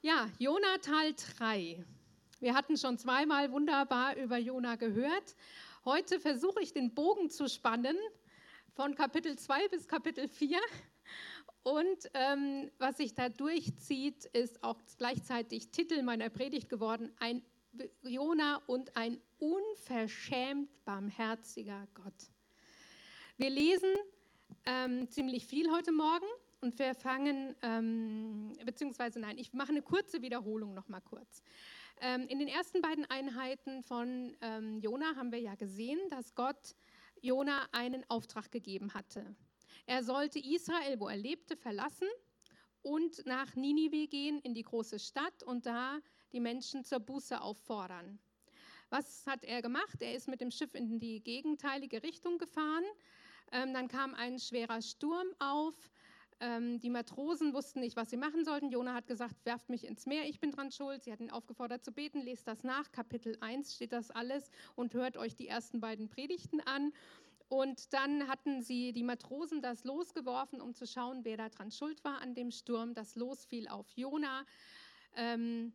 Ja, Jona Teil 3. Wir hatten schon zweimal wunderbar über Jona gehört. Heute versuche ich den Bogen zu spannen von Kapitel 2 bis Kapitel 4. Und ähm, was sich da durchzieht, ist auch gleichzeitig Titel meiner Predigt geworden: Ein Jona und ein unverschämt barmherziger Gott. Wir lesen ähm, ziemlich viel heute Morgen und wir fangen, ähm, beziehungsweise nein, ich mache eine kurze Wiederholung noch mal kurz. Ähm, in den ersten beiden Einheiten von ähm, Jona haben wir ja gesehen, dass Gott Jona einen Auftrag gegeben hatte. Er sollte Israel, wo er lebte, verlassen und nach Ninive gehen, in die große Stadt und da die Menschen zur Buße auffordern. Was hat er gemacht? Er ist mit dem Schiff in die gegenteilige Richtung gefahren. Ähm, dann kam ein schwerer Sturm auf. Ähm, die Matrosen wussten nicht, was sie machen sollten. Jona hat gesagt, werft mich ins Meer, ich bin dran schuld. Sie hat ihn aufgefordert zu beten. Lest das nach. Kapitel 1 steht das alles und hört euch die ersten beiden Predigten an. Und dann hatten sie die Matrosen das losgeworfen, um zu schauen, wer da dran schuld war an dem Sturm. Das Los fiel auf Jona. Ähm,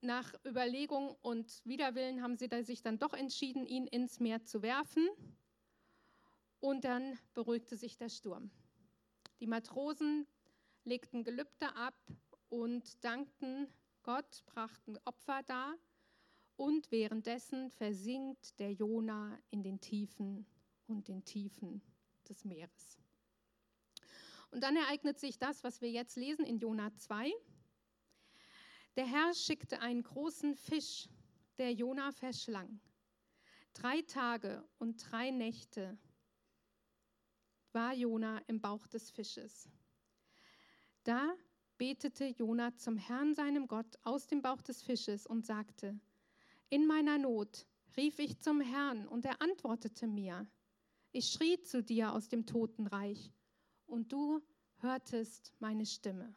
nach Überlegung und Widerwillen haben sie sich dann doch entschieden, ihn ins Meer zu werfen. Und dann beruhigte sich der Sturm. Die Matrosen legten Gelübde ab und dankten Gott, brachten Opfer dar und währenddessen versinkt der Jona in den Tiefen und den Tiefen des Meeres. Und dann ereignet sich das, was wir jetzt lesen in Jona 2. Der Herr schickte einen großen Fisch, der Jona verschlang. Drei Tage und drei Nächte war Jona im Bauch des Fisches. Da betete Jona zum Herrn, seinem Gott, aus dem Bauch des Fisches und sagte: In meiner Not rief ich zum Herrn und er antwortete mir. Ich schrie zu dir aus dem Totenreich und du hörtest meine Stimme.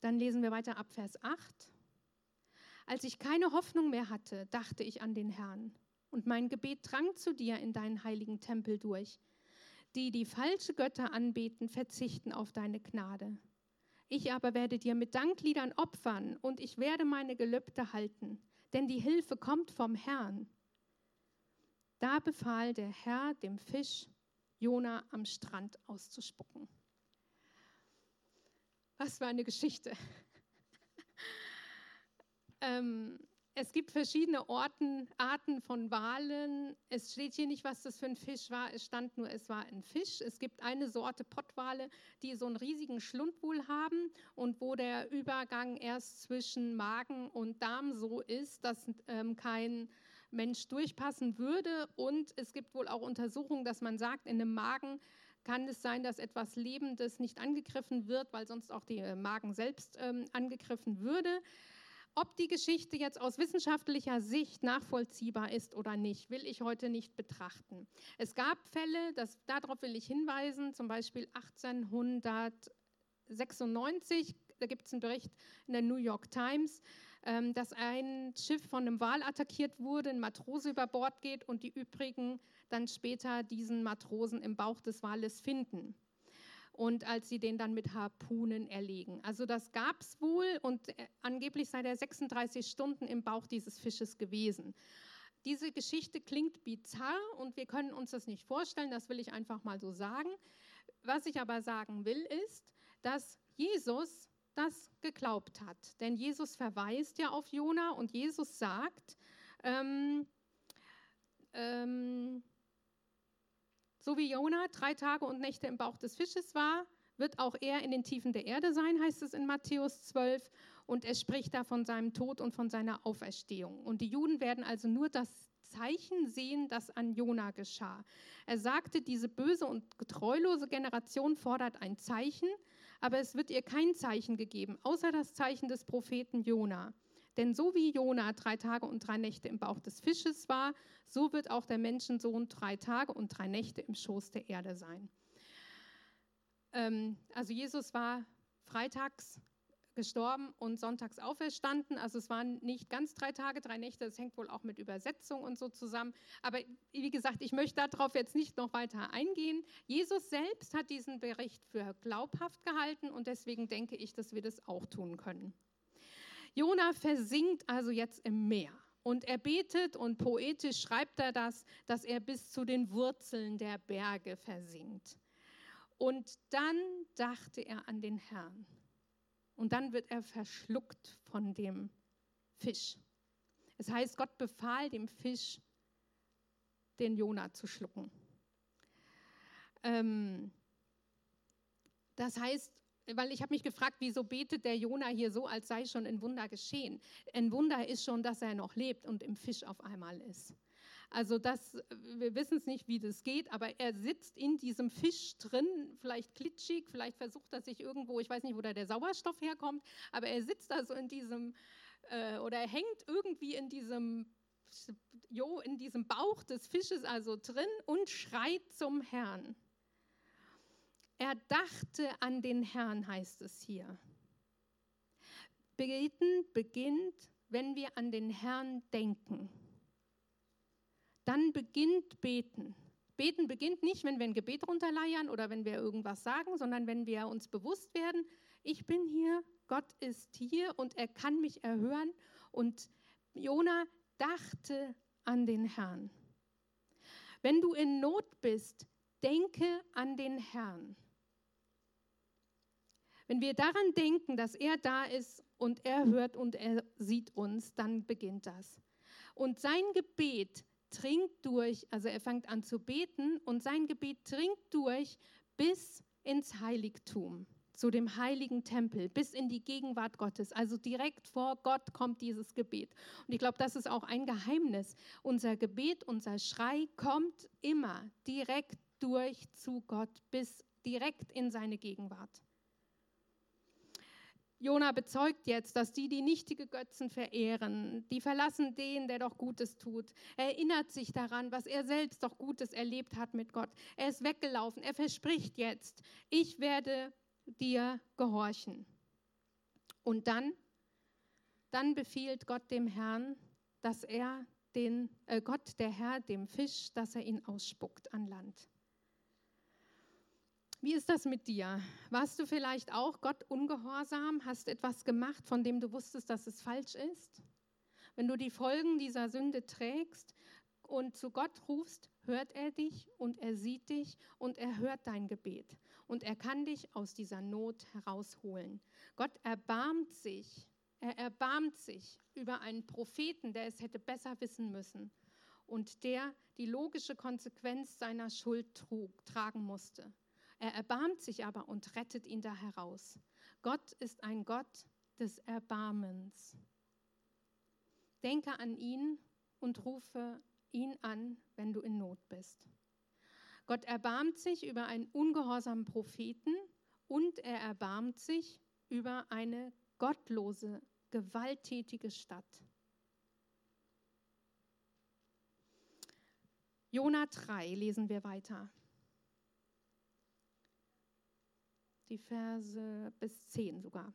Dann lesen wir weiter ab Vers 8. Als ich keine Hoffnung mehr hatte, dachte ich an den Herrn und mein Gebet drang zu dir in deinen heiligen Tempel durch. Die, die falsche Götter anbeten, verzichten auf deine Gnade. Ich aber werde dir mit Dankliedern opfern und ich werde meine Gelübde halten, denn die Hilfe kommt vom Herrn. Da befahl der Herr dem Fisch, Jona am Strand auszuspucken. Was für eine Geschichte. ähm, es gibt verschiedene Orten, Arten von Walen. Es steht hier nicht, was das für ein Fisch war. Es stand nur, es war ein Fisch. Es gibt eine Sorte Pottwale, die so einen riesigen Schlund wohl haben und wo der Übergang erst zwischen Magen und Darm so ist, dass ähm, kein Mensch durchpassen würde. Und es gibt wohl auch Untersuchungen, dass man sagt, in einem Magen kann es sein, dass etwas Lebendes nicht angegriffen wird, weil sonst auch der Magen selbst ähm, angegriffen würde. Ob die Geschichte jetzt aus wissenschaftlicher Sicht nachvollziehbar ist oder nicht, will ich heute nicht betrachten. Es gab Fälle, das, darauf will ich hinweisen, zum Beispiel 1896, da gibt es einen Bericht in der New York Times, ähm, dass ein Schiff von einem Wal attackiert wurde, ein Matrose über Bord geht und die übrigen dann später diesen Matrosen im Bauch des Wales finden und als sie den dann mit Harpunen erlegen. Also das gab es wohl und äh, angeblich sei der 36 Stunden im Bauch dieses Fisches gewesen. Diese Geschichte klingt bizarr und wir können uns das nicht vorstellen, das will ich einfach mal so sagen. Was ich aber sagen will, ist, dass Jesus das geglaubt hat. Denn Jesus verweist ja auf Jona und Jesus sagt, ähm, ähm, so wie Jona drei Tage und Nächte im Bauch des Fisches war, wird auch er in den Tiefen der Erde sein, heißt es in Matthäus 12. Und er spricht da von seinem Tod und von seiner Auferstehung. Und die Juden werden also nur das Zeichen sehen, das an Jona geschah. Er sagte, diese böse und treulose Generation fordert ein Zeichen, aber es wird ihr kein Zeichen gegeben, außer das Zeichen des Propheten Jona. Denn so wie Jona drei Tage und drei Nächte im Bauch des Fisches war, so wird auch der Menschensohn drei Tage und drei Nächte im Schoß der Erde sein. Ähm, also Jesus war freitags gestorben und sonntags auferstanden. Also es waren nicht ganz drei Tage, drei Nächte. Das hängt wohl auch mit Übersetzung und so zusammen. Aber wie gesagt, ich möchte darauf jetzt nicht noch weiter eingehen. Jesus selbst hat diesen Bericht für glaubhaft gehalten und deswegen denke ich, dass wir das auch tun können. Jona versinkt also jetzt im Meer. Und er betet und poetisch schreibt er das, dass er bis zu den Wurzeln der Berge versinkt. Und dann dachte er an den Herrn. Und dann wird er verschluckt von dem Fisch. Es heißt, Gott befahl dem Fisch, den Jona zu schlucken. Ähm, das heißt, weil ich habe mich gefragt, wieso betet der Jona hier so, als sei schon ein Wunder geschehen. Ein Wunder ist schon, dass er noch lebt und im Fisch auf einmal ist. Also das, wir wissen es nicht, wie das geht, aber er sitzt in diesem Fisch drin, vielleicht klitschig, vielleicht versucht er sich irgendwo, ich weiß nicht, wo da der Sauerstoff herkommt, aber er sitzt da so in diesem, äh, oder er hängt irgendwie in diesem, jo, in diesem Bauch des Fisches also drin und schreit zum Herrn. Er dachte an den Herrn, heißt es hier. Beten beginnt, wenn wir an den Herrn denken dann beginnt Beten. Beten beginnt nicht, wenn wir ein Gebet runterleiern oder wenn wir irgendwas sagen, sondern wenn wir uns bewusst werden, ich bin hier, Gott ist hier und er kann mich erhören. Und Jona dachte an den Herrn. Wenn du in Not bist, denke an den Herrn. Wenn wir daran denken, dass er da ist und er hört und er sieht uns, dann beginnt das. Und sein Gebet dringt durch, also er fängt an zu beten und sein Gebet dringt durch bis ins Heiligtum, zu dem heiligen Tempel, bis in die Gegenwart Gottes. Also direkt vor Gott kommt dieses Gebet. Und ich glaube, das ist auch ein Geheimnis. Unser Gebet, unser Schrei kommt immer direkt durch zu Gott, bis direkt in seine Gegenwart. Jona bezeugt jetzt, dass die, die nichtige Götzen verehren, die verlassen den, der doch Gutes tut. Er erinnert sich daran, was er selbst doch Gutes erlebt hat mit Gott. Er ist weggelaufen. Er verspricht jetzt, ich werde dir gehorchen. Und dann, dann befiehlt Gott dem Herrn, dass er den, äh Gott, der Herr, dem Fisch, dass er ihn ausspuckt an Land. Wie ist das mit dir? Warst du vielleicht auch Gott ungehorsam? Hast etwas gemacht, von dem du wusstest, dass es falsch ist? Wenn du die Folgen dieser Sünde trägst und zu Gott rufst, hört er dich und er sieht dich und er hört dein Gebet und er kann dich aus dieser Not herausholen. Gott erbarmt sich, er erbarmt sich über einen Propheten, der es hätte besser wissen müssen und der die logische Konsequenz seiner Schuld trug, tragen musste. Er erbarmt sich aber und rettet ihn da heraus. Gott ist ein Gott des Erbarmens. Denke an ihn und rufe ihn an, wenn du in Not bist. Gott erbarmt sich über einen ungehorsamen Propheten und er erbarmt sich über eine gottlose, gewalttätige Stadt. Jona 3 lesen wir weiter. Die Verse bis 10 sogar.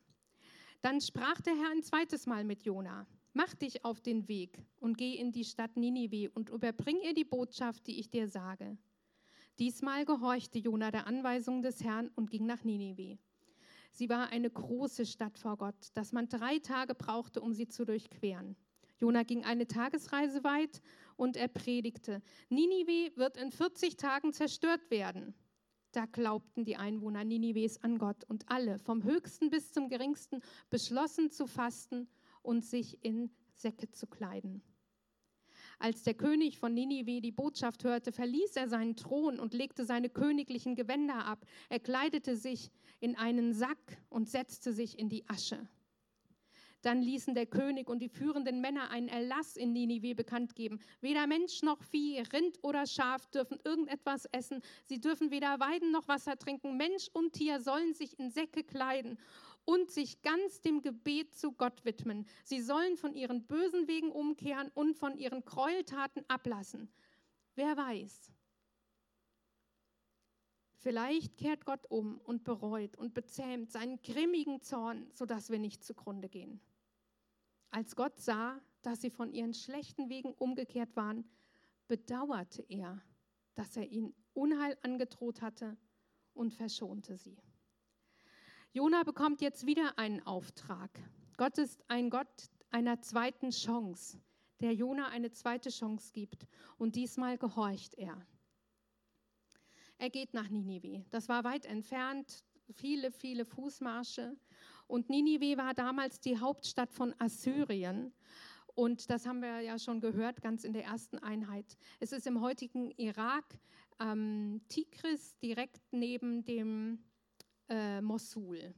Dann sprach der Herr ein zweites Mal mit Jona. Mach dich auf den Weg und geh in die Stadt Ninive und überbring ihr die Botschaft, die ich dir sage. Diesmal gehorchte Jona der Anweisung des Herrn und ging nach Ninive. Sie war eine große Stadt vor Gott, dass man drei Tage brauchte, um sie zu durchqueren. Jona ging eine Tagesreise weit und er predigte: Ninive wird in 40 Tagen zerstört werden. Da glaubten die Einwohner Ninives an Gott und alle, vom höchsten bis zum geringsten, beschlossen zu fasten und sich in Säcke zu kleiden. Als der König von Ninive die Botschaft hörte, verließ er seinen Thron und legte seine königlichen Gewänder ab. Er kleidete sich in einen Sack und setzte sich in die Asche. Dann ließen der König und die führenden Männer einen Erlass in Ninive bekannt geben. Weder Mensch noch Vieh, Rind oder Schaf dürfen irgendetwas essen. Sie dürfen weder weiden noch Wasser trinken. Mensch und Tier sollen sich in Säcke kleiden und sich ganz dem Gebet zu Gott widmen. Sie sollen von ihren bösen Wegen umkehren und von ihren Gräueltaten ablassen. Wer weiß, Vielleicht kehrt Gott um und bereut und bezähmt seinen grimmigen Zorn, sodass wir nicht zugrunde gehen. Als Gott sah, dass sie von ihren schlechten Wegen umgekehrt waren, bedauerte er, dass er ihnen Unheil angedroht hatte und verschonte sie. Jona bekommt jetzt wieder einen Auftrag. Gott ist ein Gott einer zweiten Chance, der Jona eine zweite Chance gibt. Und diesmal gehorcht er. Er geht nach Ninive. Das war weit entfernt, viele, viele Fußmarsche. Und Ninive war damals die Hauptstadt von Assyrien. Und das haben wir ja schon gehört, ganz in der ersten Einheit. Es ist im heutigen Irak ähm, Tigris direkt neben dem äh, Mosul.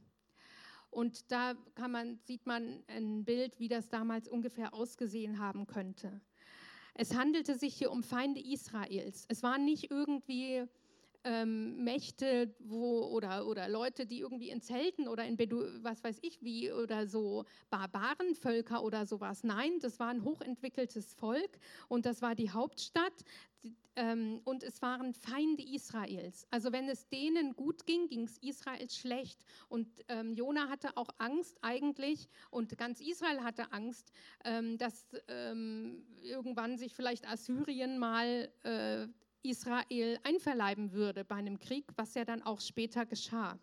Und da man, sieht man ein Bild, wie das damals ungefähr ausgesehen haben könnte. Es handelte sich hier um Feinde Israels. Es waren nicht irgendwie ähm, Mächte wo, oder, oder Leute, die irgendwie in Zelten oder in Bedu was weiß ich wie oder so Barbarenvölker oder sowas. Nein, das war ein hochentwickeltes Volk und das war die Hauptstadt ähm, und es waren Feinde Israels. Also wenn es denen gut ging, ging es Israel schlecht. Und ähm, Jona hatte auch Angst eigentlich und ganz Israel hatte Angst, ähm, dass ähm, irgendwann sich vielleicht Assyrien mal äh, Israel einverleiben würde bei einem Krieg, was ja dann auch später geschah.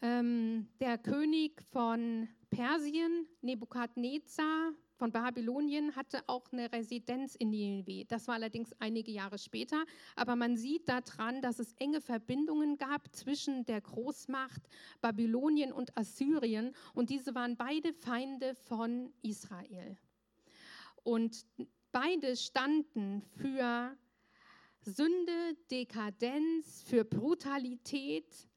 Ähm, der König von Persien, Nebukadnezar von Babylonien, hatte auch eine Residenz in Nineveh. Das war allerdings einige Jahre später. Aber man sieht daran, dass es enge Verbindungen gab zwischen der Großmacht Babylonien und Assyrien. Und diese waren beide Feinde von Israel. Und Beide standen für Sünde, Dekadenz, für Brutalität.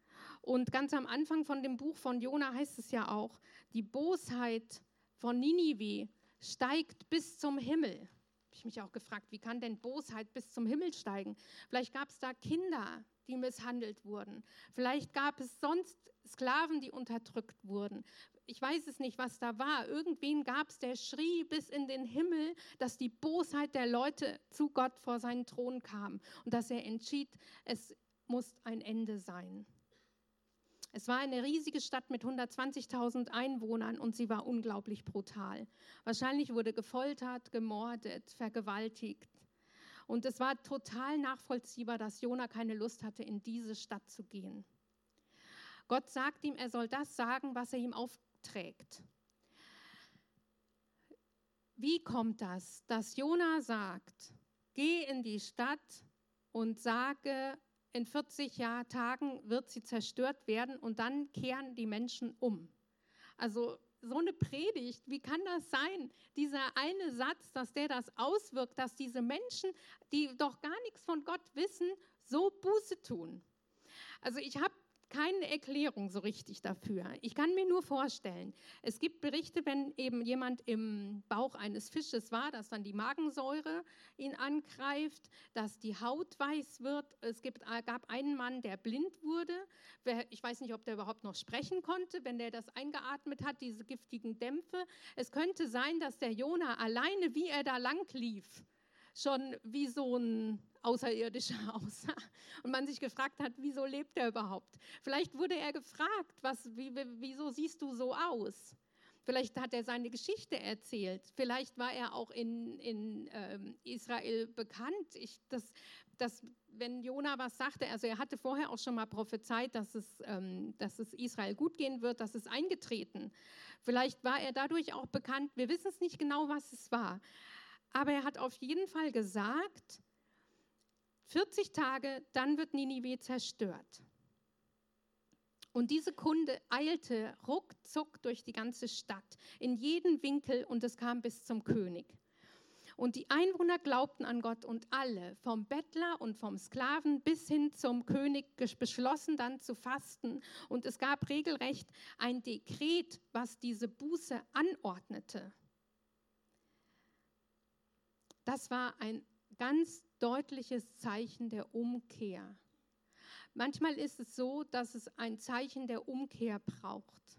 Und ganz am Anfang von dem Buch von Jona heißt es ja auch, die Bosheit von Ninive steigt bis zum Himmel. Habe ich mich auch gefragt, wie kann denn Bosheit bis zum Himmel steigen? Vielleicht gab es da Kinder, die misshandelt wurden. Vielleicht gab es sonst Sklaven, die unterdrückt wurden ich weiß es nicht, was da war. Irgendwen gab es, der schrie bis in den Himmel, dass die Bosheit der Leute zu Gott vor seinen Thron kam und dass er entschied, es muss ein Ende sein. Es war eine riesige Stadt mit 120.000 Einwohnern und sie war unglaublich brutal. Wahrscheinlich wurde gefoltert, gemordet, vergewaltigt. Und es war total nachvollziehbar, dass Jona keine Lust hatte, in diese Stadt zu gehen. Gott sagt ihm, er soll das sagen, was er ihm auf, trägt. Wie kommt das, dass Jona sagt, geh in die Stadt und sage, in 40 Jahr, Tagen wird sie zerstört werden und dann kehren die Menschen um. Also so eine Predigt, wie kann das sein? Dieser eine Satz, dass der das auswirkt, dass diese Menschen, die doch gar nichts von Gott wissen, so Buße tun. Also ich habe keine Erklärung so richtig dafür. Ich kann mir nur vorstellen, es gibt Berichte, wenn eben jemand im Bauch eines Fisches war, dass dann die Magensäure ihn angreift, dass die Haut weiß wird. Es gibt, äh, gab einen Mann, der blind wurde. Ich weiß nicht, ob der überhaupt noch sprechen konnte, wenn der das eingeatmet hat, diese giftigen Dämpfe. Es könnte sein, dass der Jona alleine, wie er da lang lief, schon wie so ein Außerirdischer aussah und man sich gefragt hat, wieso lebt er überhaupt? Vielleicht wurde er gefragt, was, wie, wieso siehst du so aus? Vielleicht hat er seine Geschichte erzählt. Vielleicht war er auch in, in ähm, Israel bekannt. Ich, das, das, wenn Jona was sagte, also er hatte vorher auch schon mal prophezeit, dass es, ähm, dass es Israel gut gehen wird, das ist eingetreten. Vielleicht war er dadurch auch bekannt. Wir wissen es nicht genau, was es war. Aber er hat auf jeden Fall gesagt, 40 Tage, dann wird Ninive zerstört. Und diese Kunde eilte ruckzuck durch die ganze Stadt, in jeden Winkel, und es kam bis zum König. Und die Einwohner glaubten an Gott und alle, vom Bettler und vom Sklaven bis hin zum König, beschlossen dann zu fasten. Und es gab regelrecht ein Dekret, was diese Buße anordnete. Das war ein ganz deutliches Zeichen der Umkehr. Manchmal ist es so, dass es ein Zeichen der Umkehr braucht.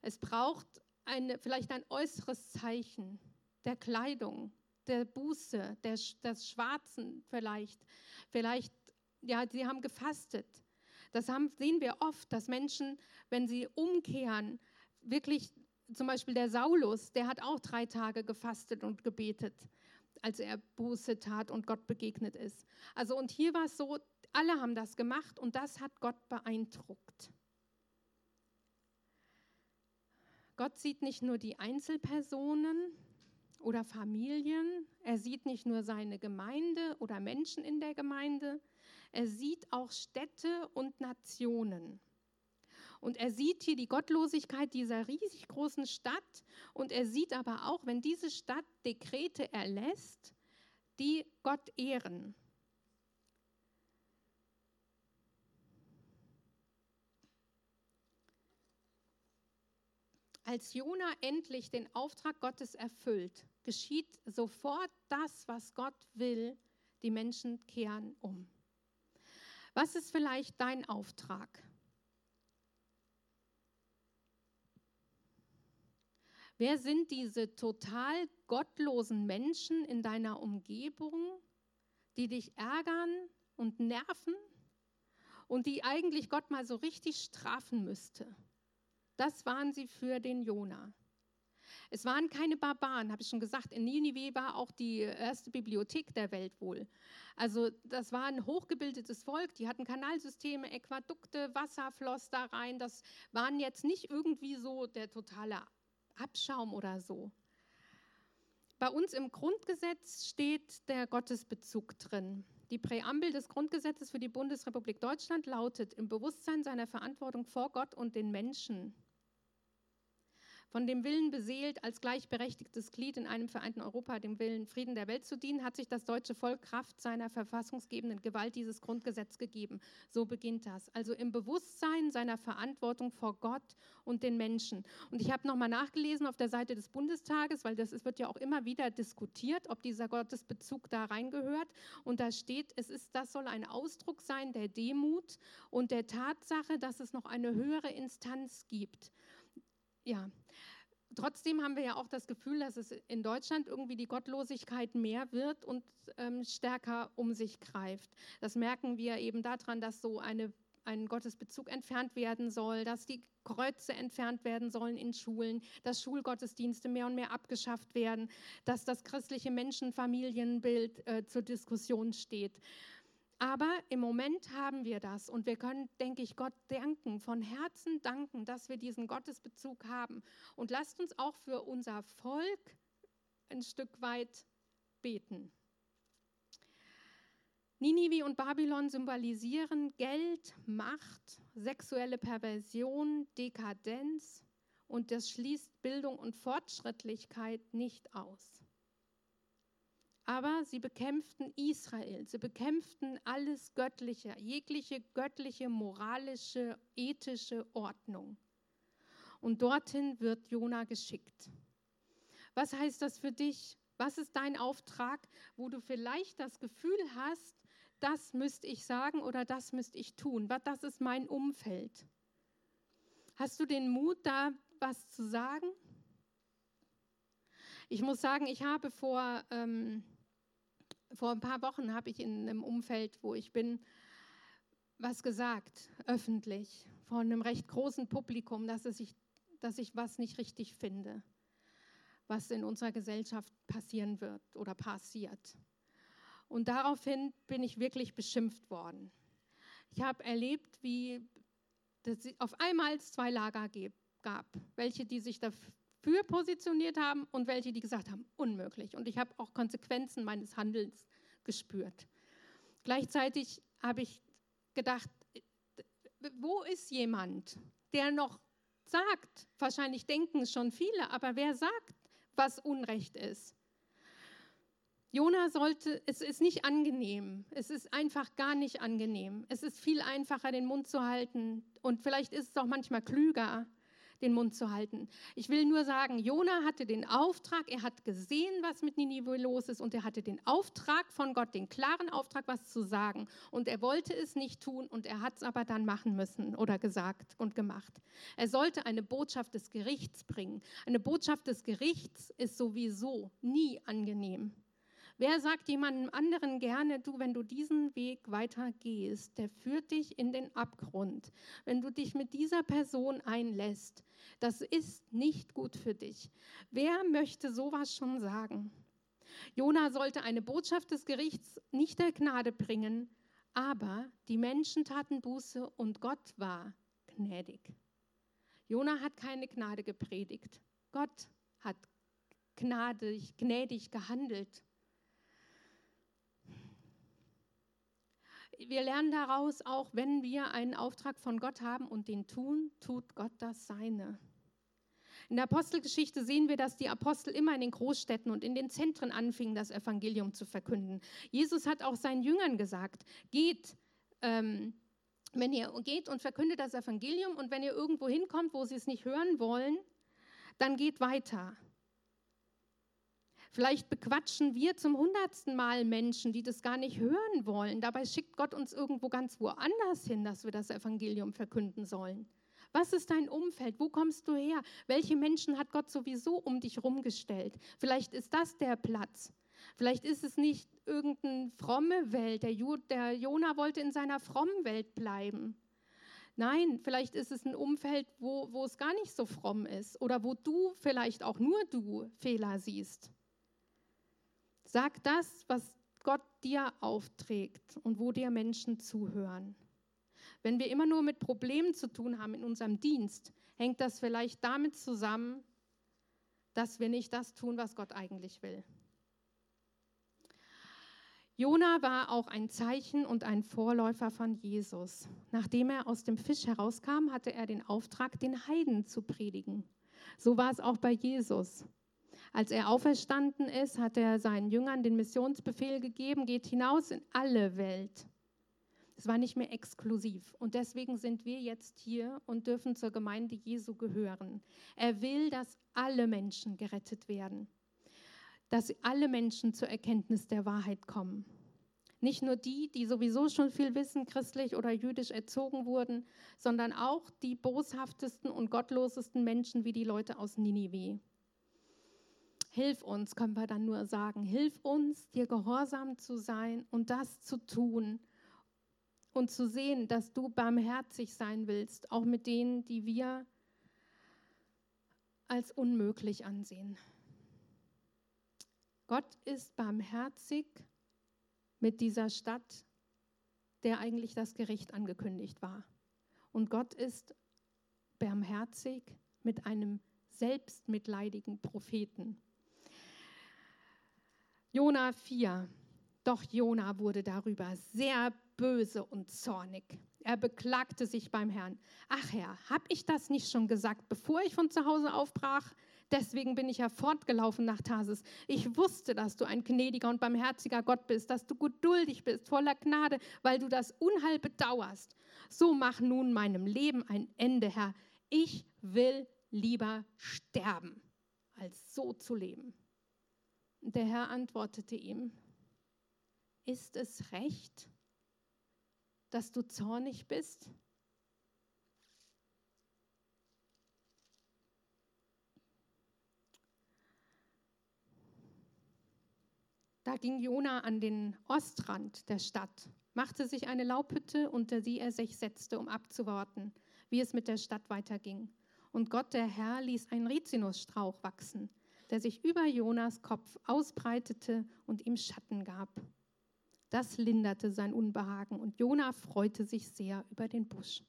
Es braucht eine, vielleicht ein äußeres Zeichen der Kleidung, der Buße, der, des Schwarzen vielleicht, vielleicht ja, sie haben gefastet. Das haben, sehen wir oft, dass Menschen, wenn sie umkehren, wirklich, zum Beispiel der Saulus, der hat auch drei Tage gefastet und gebetet, als er Buße tat und Gott begegnet ist. Also und hier war es so, alle haben das gemacht und das hat Gott beeindruckt. Gott sieht nicht nur die Einzelpersonen oder Familien, er sieht nicht nur seine Gemeinde oder Menschen in der Gemeinde, er sieht auch Städte und Nationen. Und er sieht hier die Gottlosigkeit dieser riesig großen Stadt und er sieht aber auch, wenn diese Stadt Dekrete erlässt, die Gott ehren. Als Jona endlich den Auftrag Gottes erfüllt, geschieht sofort das, was Gott will. Die Menschen kehren um. Was ist vielleicht dein Auftrag? Wer sind diese total gottlosen Menschen in deiner Umgebung, die dich ärgern und nerven und die eigentlich Gott mal so richtig strafen müsste? Das waren sie für den Jona. Es waren keine Barbaren, habe ich schon gesagt. In Ninive war auch die erste Bibliothek der Welt wohl. Also das war ein hochgebildetes Volk, die hatten Kanalsysteme, Äquadukte, Wasser floss da rein. Das waren jetzt nicht irgendwie so der totale Abschaum oder so. Bei uns im Grundgesetz steht der Gottesbezug drin. Die Präambel des Grundgesetzes für die Bundesrepublik Deutschland lautet im Bewusstsein seiner Verantwortung vor Gott und den Menschen von dem Willen beseelt, als gleichberechtigtes Glied in einem vereinten Europa dem Willen Frieden der Welt zu dienen, hat sich das deutsche Volk Kraft seiner verfassungsgebenden Gewalt dieses Grundgesetz gegeben. So beginnt das. Also im Bewusstsein seiner Verantwortung vor Gott und den Menschen. Und ich habe nochmal nachgelesen auf der Seite des Bundestages, weil das wird ja auch immer wieder diskutiert, ob dieser Gottesbezug da reingehört. Und da steht, es ist, das soll ein Ausdruck sein der Demut und der Tatsache, dass es noch eine höhere Instanz gibt ja, trotzdem haben wir ja auch das Gefühl, dass es in Deutschland irgendwie die Gottlosigkeit mehr wird und ähm, stärker um sich greift. Das merken wir eben daran, dass so eine, ein Gottesbezug entfernt werden soll, dass die Kreuze entfernt werden sollen in Schulen, dass Schulgottesdienste mehr und mehr abgeschafft werden, dass das christliche Menschenfamilienbild äh, zur Diskussion steht. Aber im Moment haben wir das und wir können, denke ich, Gott danken, von Herzen danken, dass wir diesen Gottesbezug haben. Und lasst uns auch für unser Volk ein Stück weit beten. Ninive und Babylon symbolisieren Geld, Macht, sexuelle Perversion, Dekadenz und das schließt Bildung und Fortschrittlichkeit nicht aus. Aber sie bekämpften Israel, sie bekämpften alles Göttliche, jegliche göttliche, moralische, ethische Ordnung. Und dorthin wird Jona geschickt. Was heißt das für dich? Was ist dein Auftrag, wo du vielleicht das Gefühl hast, das müsste ich sagen oder das müsste ich tun? Das ist mein Umfeld. Hast du den Mut, da was zu sagen? Ich muss sagen, ich habe vor ähm, vor ein paar Wochen habe ich in einem Umfeld, wo ich bin, was gesagt, öffentlich, vor einem recht großen Publikum, dass, ich, dass ich was nicht richtig finde, was in unserer Gesellschaft passieren wird oder passiert. Und daraufhin bin ich wirklich beschimpft worden. Ich habe erlebt, wie es auf einmal zwei Lager gab, welche, die sich dafür für positioniert haben und welche, die gesagt haben, unmöglich. Und ich habe auch Konsequenzen meines Handelns gespürt. Gleichzeitig habe ich gedacht, wo ist jemand, der noch sagt, wahrscheinlich denken es schon viele, aber wer sagt, was Unrecht ist? Jona sollte, es ist nicht angenehm, es ist einfach gar nicht angenehm. Es ist viel einfacher, den Mund zu halten und vielleicht ist es auch manchmal klüger, den Mund zu halten. Ich will nur sagen, Jona hatte den Auftrag, er hat gesehen, was mit Ninive los ist und er hatte den Auftrag von Gott, den klaren Auftrag, was zu sagen. Und er wollte es nicht tun und er hat es aber dann machen müssen oder gesagt und gemacht. Er sollte eine Botschaft des Gerichts bringen. Eine Botschaft des Gerichts ist sowieso nie angenehm Wer sagt jemandem anderen gerne, du, wenn du diesen Weg weiter gehst, der führt dich in den Abgrund. Wenn du dich mit dieser Person einlässt, das ist nicht gut für dich. Wer möchte sowas schon sagen? Jona sollte eine Botschaft des Gerichts nicht der Gnade bringen, aber die Menschen taten Buße und Gott war gnädig. Jona hat keine Gnade gepredigt. Gott hat gnadig, gnädig gehandelt. Wir lernen daraus auch, wenn wir einen Auftrag von Gott haben und den tun, tut Gott das Seine. In der Apostelgeschichte sehen wir, dass die Apostel immer in den Großstädten und in den Zentren anfingen, das Evangelium zu verkünden. Jesus hat auch seinen Jüngern gesagt, geht, ähm, wenn ihr geht und verkündet das Evangelium und wenn ihr irgendwo hinkommt, wo sie es nicht hören wollen, dann geht weiter. Vielleicht bequatschen wir zum hundertsten Mal Menschen, die das gar nicht hören wollen. Dabei schickt Gott uns irgendwo ganz woanders hin, dass wir das Evangelium verkünden sollen. Was ist dein Umfeld? Wo kommst du her? Welche Menschen hat Gott sowieso um dich rumgestellt? Vielleicht ist das der Platz. Vielleicht ist es nicht irgendeine fromme Welt. Der, der Jona wollte in seiner frommen Welt bleiben. Nein, vielleicht ist es ein Umfeld, wo, wo es gar nicht so fromm ist oder wo du vielleicht auch nur du Fehler siehst. Sag das, was Gott dir aufträgt und wo dir Menschen zuhören. Wenn wir immer nur mit Problemen zu tun haben in unserem Dienst, hängt das vielleicht damit zusammen, dass wir nicht das tun, was Gott eigentlich will. Jona war auch ein Zeichen und ein Vorläufer von Jesus. Nachdem er aus dem Fisch herauskam, hatte er den Auftrag, den Heiden zu predigen. So war es auch bei Jesus. Als er auferstanden ist, hat er seinen Jüngern den Missionsbefehl gegeben, geht hinaus in alle Welt. Es war nicht mehr exklusiv. Und deswegen sind wir jetzt hier und dürfen zur Gemeinde Jesu gehören. Er will, dass alle Menschen gerettet werden, dass alle Menschen zur Erkenntnis der Wahrheit kommen. Nicht nur die, die sowieso schon viel wissen, christlich oder jüdisch erzogen wurden, sondern auch die boshaftesten und gottlosesten Menschen wie die Leute aus Ninive. Hilf uns, können wir dann nur sagen, hilf uns, dir gehorsam zu sein und das zu tun und zu sehen, dass du barmherzig sein willst, auch mit denen, die wir als unmöglich ansehen. Gott ist barmherzig mit dieser Stadt, der eigentlich das Gericht angekündigt war. Und Gott ist barmherzig mit einem selbstmitleidigen Propheten. Jona 4. Doch Jona wurde darüber sehr böse und zornig. Er beklagte sich beim Herrn. Ach Herr, hab ich das nicht schon gesagt, bevor ich von zu Hause aufbrach? Deswegen bin ich ja fortgelaufen nach Tarsis. Ich wusste, dass du ein gnädiger und barmherziger Gott bist, dass du geduldig bist, voller Gnade, weil du das Unheil bedauerst. So mach nun meinem Leben ein Ende, Herr. Ich will lieber sterben, als so zu leben. Der Herr antwortete ihm, ist es recht, dass du zornig bist? Da ging Jona an den Ostrand der Stadt, machte sich eine Laubhütte, unter die er sich setzte, um abzuwarten, wie es mit der Stadt weiterging. Und Gott, der Herr, ließ einen Rizinusstrauch wachsen der sich über Jonas Kopf ausbreitete und ihm Schatten gab. Das linderte sein Unbehagen und Jona freute sich sehr über den Busch.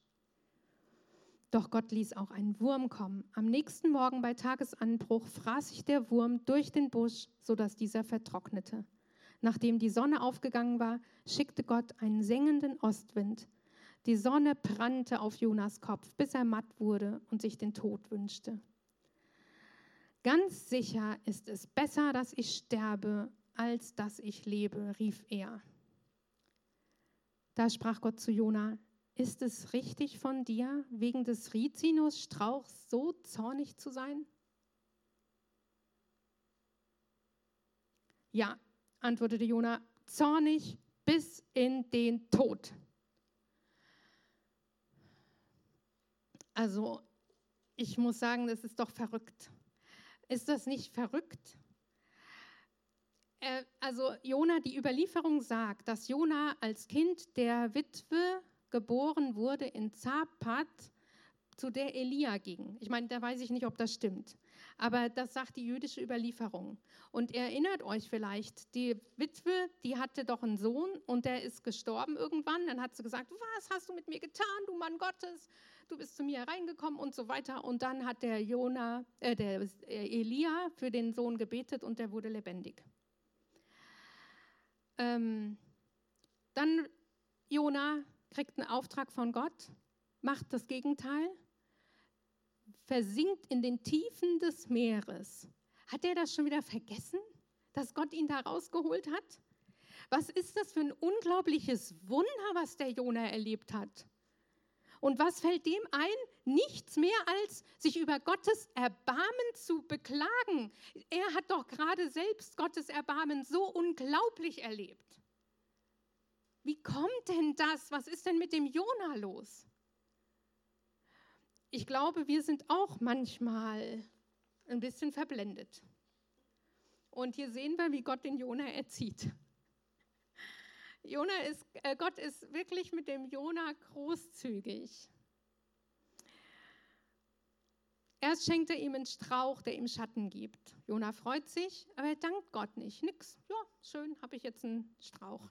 Doch Gott ließ auch einen Wurm kommen. Am nächsten Morgen bei Tagesanbruch fraß sich der Wurm durch den Busch, sodass dieser vertrocknete. Nachdem die Sonne aufgegangen war, schickte Gott einen sengenden Ostwind. Die Sonne brannte auf Jonas Kopf, bis er matt wurde und sich den Tod wünschte. Ganz sicher ist es besser, dass ich sterbe, als dass ich lebe, rief er. Da sprach Gott zu Jona: Ist es richtig von dir, wegen des Rizinusstrauchs so zornig zu sein? Ja, antwortete Jona, zornig bis in den Tod. Also, ich muss sagen, das ist doch verrückt. Ist das nicht verrückt? äh, also Jona, die Überlieferung sagt, dass Jona als Kind der Witwe geboren wurde in Zapat, zu der Elia ging. Ich meine, da weiß ich nicht, ob das stimmt. Aber das sagt die jüdische Überlieferung. Und erinnert euch vielleicht, die Witwe, die hatte doch einen Sohn und der ist gestorben irgendwann. Dann hat sie gesagt, was hast du mit mir getan, du Mann Gottes? Du bist zu mir hereingekommen und so weiter. Und dann hat der, Jona, äh, der Elia für den Sohn gebetet und der wurde lebendig. Ähm, dann Jona kriegt einen Auftrag von Gott, macht das Gegenteil, versinkt in den Tiefen des Meeres. Hat er das schon wieder vergessen, dass Gott ihn da rausgeholt hat? Was ist das für ein unglaubliches Wunder, was der Jona erlebt hat? Und was fällt dem ein? Nichts mehr als sich über Gottes Erbarmen zu beklagen. Er hat doch gerade selbst Gottes Erbarmen so unglaublich erlebt. Wie kommt denn das? Was ist denn mit dem Jona los? Ich glaube, wir sind auch manchmal ein bisschen verblendet. Und hier sehen wir, wie Gott den Jona erzieht. Jona ist, äh, Gott ist wirklich mit dem Jona großzügig. Erst schenkt er ihm einen Strauch, der ihm Schatten gibt. Jona freut sich, aber er dankt Gott nicht. Nix. Ja, schön, habe ich jetzt einen Strauch.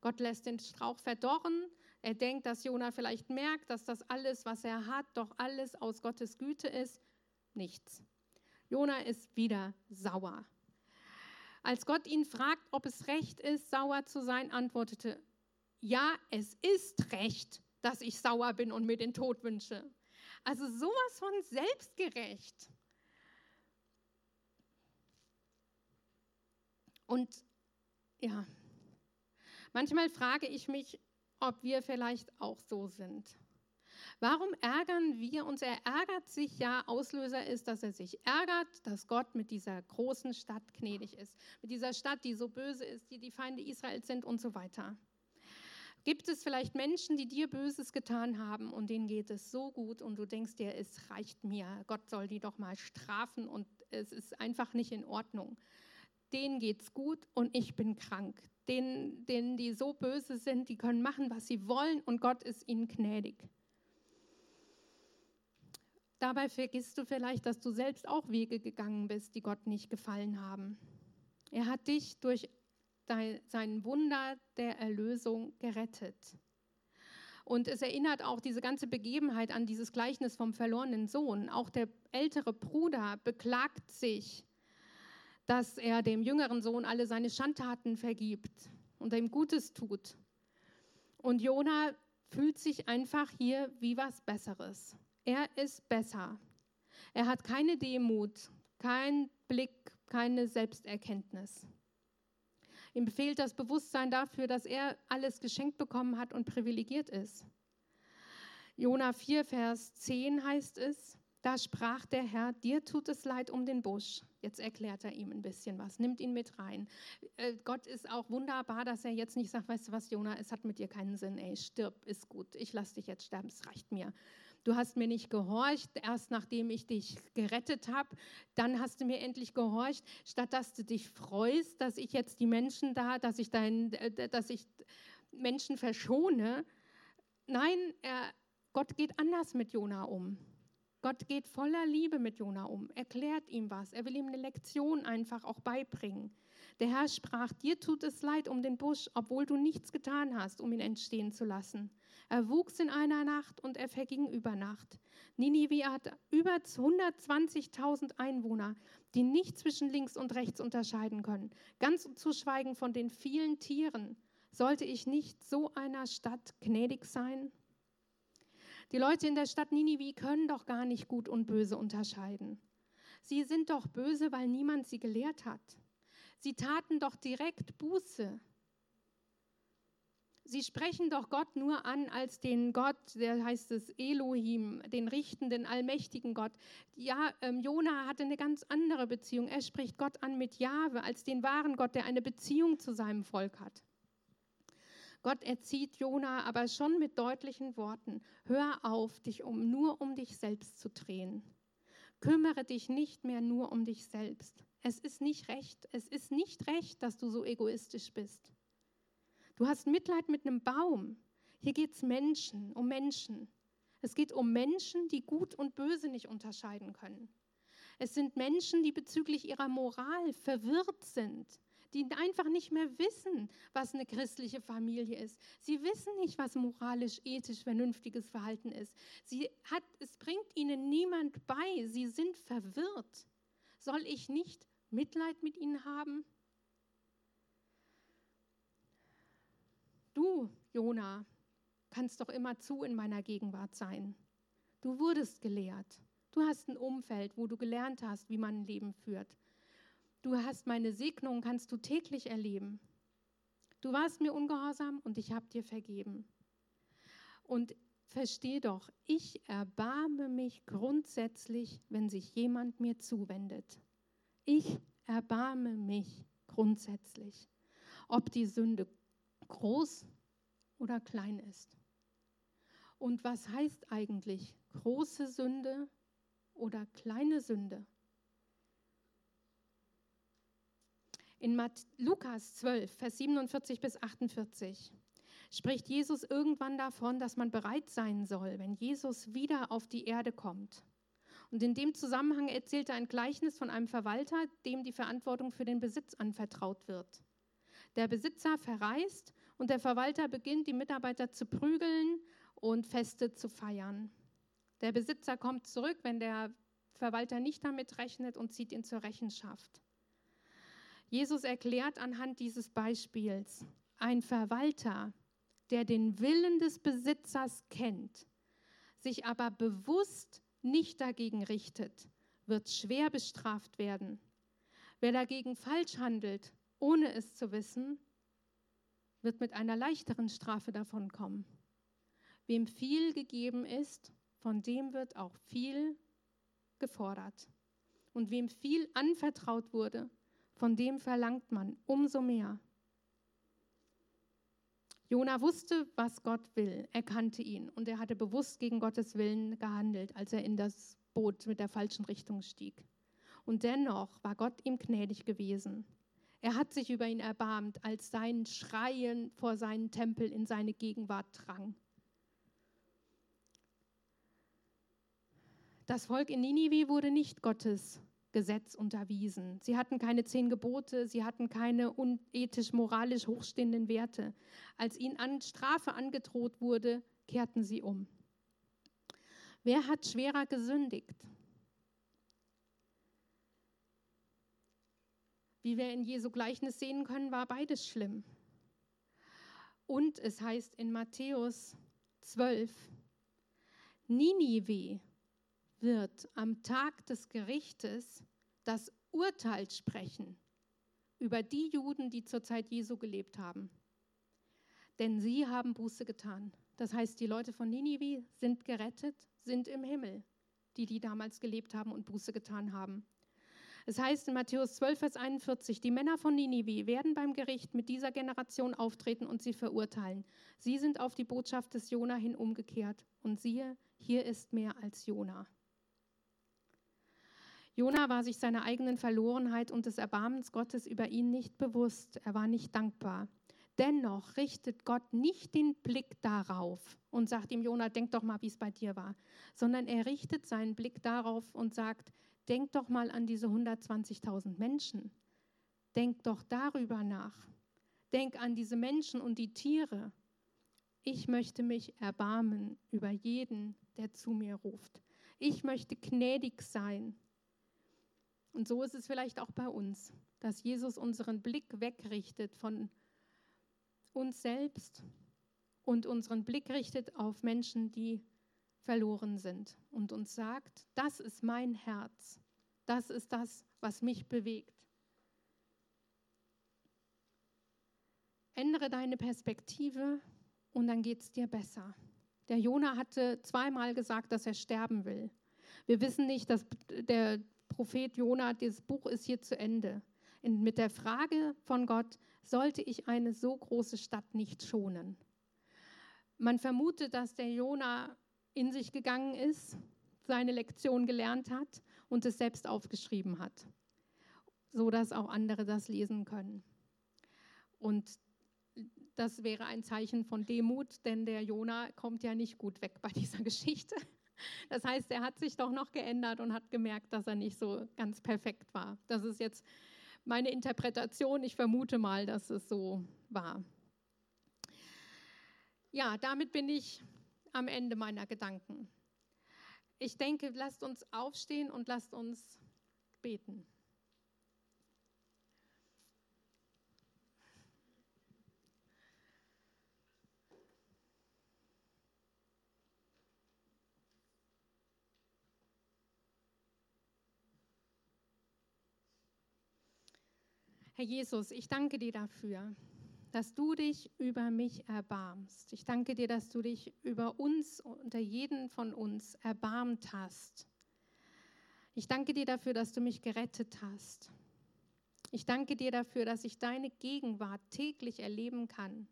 Gott lässt den Strauch verdorren. Er denkt, dass Jona vielleicht merkt, dass das alles, was er hat, doch alles aus Gottes Güte ist. Nichts. Jona ist wieder sauer. Als Gott ihn fragt, ob es recht ist, sauer zu sein, antwortete, ja, es ist recht, dass ich sauer bin und mir den Tod wünsche. Also sowas von selbstgerecht. Und ja, Manchmal frage ich mich, ob wir vielleicht auch so sind. Warum ärgern wir uns? Er ärgert sich ja, Auslöser ist, dass er sich ärgert, dass Gott mit dieser großen Stadt gnädig ist. Mit dieser Stadt, die so böse ist, die die Feinde Israels sind und so weiter. Gibt es vielleicht Menschen, die dir Böses getan haben und denen geht es so gut und du denkst dir, es reicht mir, Gott soll die doch mal strafen und es ist einfach nicht in Ordnung denen geht's gut und ich bin krank. Denen, denen, die so böse sind, die können machen, was sie wollen und Gott ist ihnen gnädig. Dabei vergisst du vielleicht, dass du selbst auch Wege gegangen bist, die Gott nicht gefallen haben. Er hat dich durch sein Wunder der Erlösung gerettet. Und es erinnert auch diese ganze Begebenheit an dieses Gleichnis vom verlorenen Sohn. Auch der ältere Bruder beklagt sich dass er dem jüngeren Sohn alle seine Schandtaten vergibt und ihm Gutes tut. Und Jona fühlt sich einfach hier wie was Besseres. Er ist besser. Er hat keine Demut, keinen Blick, keine Selbsterkenntnis. Ihm fehlt das Bewusstsein dafür, dass er alles geschenkt bekommen hat und privilegiert ist. Jona 4, Vers 10 heißt es, da sprach der Herr, dir tut es leid um den Busch. Jetzt erklärt er ihm ein bisschen was, nimmt ihn mit rein. Äh, Gott ist auch wunderbar, dass er jetzt nicht sagt, weißt du was, Jona, es hat mit dir keinen Sinn, ey, stirb, ist gut, ich lass dich jetzt sterben, es reicht mir. Du hast mir nicht gehorcht, erst nachdem ich dich gerettet habe, dann hast du mir endlich gehorcht, statt dass du dich freust, dass ich jetzt die Menschen da, dass ich, dein, äh, dass ich Menschen verschone. Nein, er, Gott geht anders mit Jona um. Gott geht voller Liebe mit Jona um, erklärt ihm was, er will ihm eine Lektion einfach auch beibringen. Der Herr sprach, dir tut es leid um den Busch, obwohl du nichts getan hast, um ihn entstehen zu lassen. Er wuchs in einer Nacht und er verging über Nacht. Ninive hat über 120.000 Einwohner, die nicht zwischen links und rechts unterscheiden können, ganz zu schweigen von den vielen Tieren. Sollte ich nicht so einer Stadt gnädig sein? Die Leute in der Stadt Ninive können doch gar nicht gut und böse unterscheiden. Sie sind doch böse, weil niemand sie gelehrt hat. Sie taten doch direkt Buße. Sie sprechen doch Gott nur an als den Gott, der heißt es Elohim, den richtenden, allmächtigen Gott. Ja, ähm, Jona hatte eine ganz andere Beziehung. Er spricht Gott an mit Jahwe als den wahren Gott, der eine Beziehung zu seinem Volk hat. Gott erzieht Jona aber schon mit deutlichen Worten: Hör auf, dich um, nur um dich selbst zu drehen. Kümmere dich nicht mehr nur um dich selbst. Es ist nicht recht, es ist nicht recht, dass du so egoistisch bist. Du hast Mitleid mit einem Baum. Hier geht es Menschen, um Menschen. Es geht um Menschen, die gut und böse nicht unterscheiden können. Es sind Menschen, die bezüglich ihrer Moral verwirrt sind, die einfach nicht mehr wissen, was eine christliche Familie ist. Sie wissen nicht, was moralisch, ethisch, vernünftiges Verhalten ist. Sie hat, es bringt ihnen niemand bei. Sie sind verwirrt. Soll ich nicht Mitleid mit ihnen haben? Du, Jona, kannst doch immer zu in meiner Gegenwart sein. Du wurdest gelehrt. Du hast ein Umfeld, wo du gelernt hast, wie man ein Leben führt. Du hast meine Segnung, kannst du täglich erleben. Du warst mir ungehorsam und ich habe dir vergeben. Und versteh doch, ich erbarme mich grundsätzlich, wenn sich jemand mir zuwendet. Ich erbarme mich grundsätzlich, ob die Sünde groß oder klein ist. Und was heißt eigentlich große Sünde oder kleine Sünde. In Lukas 12, Vers 47 bis 48 spricht Jesus irgendwann davon, dass man bereit sein soll, wenn Jesus wieder auf die Erde kommt. Und in dem Zusammenhang erzählt er ein Gleichnis von einem Verwalter, dem die Verantwortung für den Besitz anvertraut wird. Der Besitzer verreist und der Verwalter beginnt, die Mitarbeiter zu prügeln und Feste zu feiern. Der Besitzer kommt zurück, wenn der Verwalter nicht damit rechnet und zieht ihn zur Rechenschaft. Jesus erklärt anhand dieses Beispiels, ein Verwalter, der den Willen des Besitzers kennt, sich aber bewusst nicht dagegen richtet, wird schwer bestraft werden. Wer dagegen falsch handelt, ohne es zu wissen, wird mit einer leichteren Strafe davonkommen. Wem viel gegeben ist, von dem wird auch viel gefordert. Und wem viel anvertraut wurde, von dem verlangt man umso mehr. Jona wusste, was Gott will. Er kannte ihn und er hatte bewusst gegen Gottes Willen gehandelt, als er in das Boot mit der falschen Richtung stieg. Und dennoch war Gott ihm gnädig gewesen. Er hat sich über ihn erbarmt, als sein Schreien vor seinen Tempel in seine Gegenwart drang. Das Volk in Ninive wurde nicht Gottes Gesetz unterwiesen. Sie hatten keine zehn Gebote, sie hatten keine unethisch, moralisch hochstehenden Werte. Als ihnen an Strafe angedroht wurde, kehrten sie um. Wer hat schwerer gesündigt? Wie wir in Jesu Gleichnis sehen können, war beides schlimm. Und es heißt in Matthäus 12, Ninive wird am Tag des Gerichtes das Urteil sprechen über die Juden, die zur Zeit Jesu gelebt haben. Denn sie haben Buße getan. Das heißt, die Leute von Ninive sind gerettet, sind im Himmel, die, die damals gelebt haben und Buße getan haben. Es heißt in Matthäus 12, Vers 41, die Männer von Ninive werden beim Gericht mit dieser Generation auftreten und sie verurteilen. Sie sind auf die Botschaft des Jona hin umgekehrt. Und siehe, hier ist mehr als Jona. Jona war sich seiner eigenen Verlorenheit und des Erbarmens Gottes über ihn nicht bewusst. Er war nicht dankbar. Dennoch richtet Gott nicht den Blick darauf und sagt ihm, Jona, denk doch mal, wie es bei dir war, sondern er richtet seinen Blick darauf und sagt, denk doch mal an diese 120.000 Menschen. Denk doch darüber nach. Denk an diese Menschen und die Tiere. Ich möchte mich erbarmen über jeden, der zu mir ruft. Ich möchte gnädig sein und so ist es vielleicht auch bei uns, dass Jesus unseren Blick wegrichtet von uns selbst und unseren Blick richtet auf Menschen, die verloren sind und uns sagt, das ist mein Herz, das ist das, was mich bewegt. Ändere deine Perspektive und dann geht es dir besser. Der Jona hatte zweimal gesagt, dass er sterben will. Wir wissen nicht, dass der Prophet Jona, dieses Buch ist hier zu Ende. Und mit der Frage von Gott, sollte ich eine so große Stadt nicht schonen? Man vermutet, dass der Jona in sich gegangen ist, seine Lektion gelernt hat und es selbst aufgeschrieben hat, so dass auch andere das lesen können. Und das wäre ein Zeichen von Demut, denn der Jona kommt ja nicht gut weg bei dieser Geschichte. Das heißt, er hat sich doch noch geändert und hat gemerkt, dass er nicht so ganz perfekt war. Das ist jetzt meine Interpretation. Ich vermute mal, dass es so war. Ja, damit bin ich am Ende meiner Gedanken. Ich denke, lasst uns aufstehen und lasst uns beten. Herr Jesus, ich danke dir dafür, dass du dich über mich erbarmst. Ich danke dir, dass du dich über uns, unter jeden von uns erbarmt hast. Ich danke dir dafür, dass du mich gerettet hast. Ich danke dir dafür, dass ich deine Gegenwart täglich erleben kann.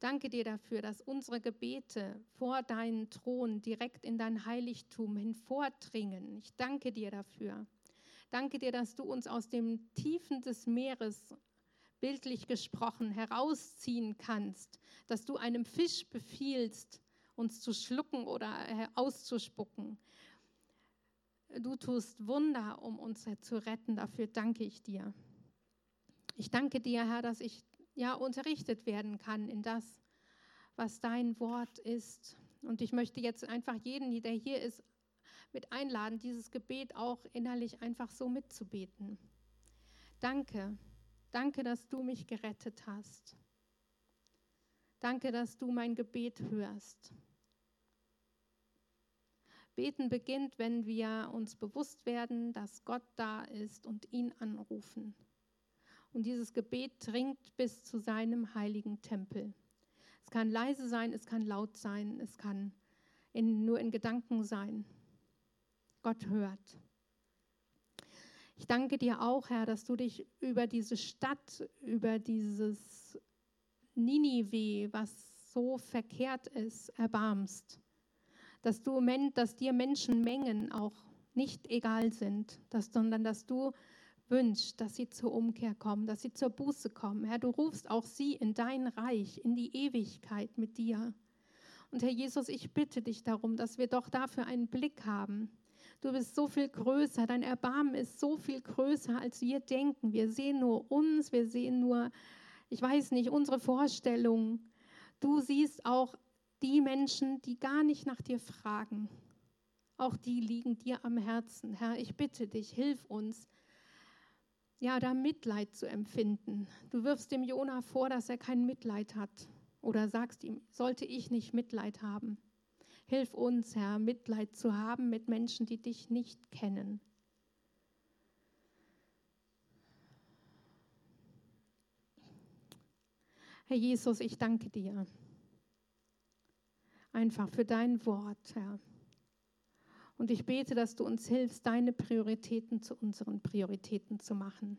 Danke dir dafür, dass unsere Gebete vor deinen Thron direkt in dein Heiligtum hinvordringen. Ich danke dir dafür. Danke dir, dass du uns aus dem Tiefen des Meeres bildlich gesprochen herausziehen kannst, dass du einem Fisch befiehlst, uns zu schlucken oder auszuspucken. Du tust Wunder, um uns zu retten. Dafür danke ich dir. Ich danke dir, Herr, dass ich ja unterrichtet werden kann in das, was dein Wort ist. Und ich möchte jetzt einfach jeden, der hier ist, mit einladen, dieses Gebet auch innerlich einfach so mitzubeten. Danke, danke, dass du mich gerettet hast. Danke, dass du mein Gebet hörst. Beten beginnt, wenn wir uns bewusst werden, dass Gott da ist und ihn anrufen. Und dieses Gebet dringt bis zu seinem heiligen Tempel. Es kann leise sein, es kann laut sein, es kann in, nur in Gedanken sein. Gott hört. Ich danke dir auch, Herr, dass du dich über diese Stadt, über dieses Ninive, was so verkehrt ist, erbarmst. Dass, du, dass dir Menschenmengen auch nicht egal sind, dass, sondern dass du wünschst, dass sie zur Umkehr kommen, dass sie zur Buße kommen. Herr, du rufst auch sie in dein Reich, in die Ewigkeit mit dir. Und Herr Jesus, ich bitte dich darum, dass wir doch dafür einen Blick haben, Du bist so viel größer, dein Erbarmen ist so viel größer, als wir denken. Wir sehen nur uns, wir sehen nur, ich weiß nicht, unsere Vorstellungen. Du siehst auch die Menschen, die gar nicht nach dir fragen. Auch die liegen dir am Herzen. Herr, ich bitte dich, hilf uns, ja, da Mitleid zu empfinden. Du wirfst dem Jona vor, dass er kein Mitleid hat. Oder sagst ihm, sollte ich nicht Mitleid haben? Hilf uns, Herr, Mitleid zu haben mit Menschen, die dich nicht kennen. Herr Jesus, ich danke dir einfach für dein Wort, Herr. Und ich bete, dass du uns hilfst, deine Prioritäten zu unseren Prioritäten zu machen.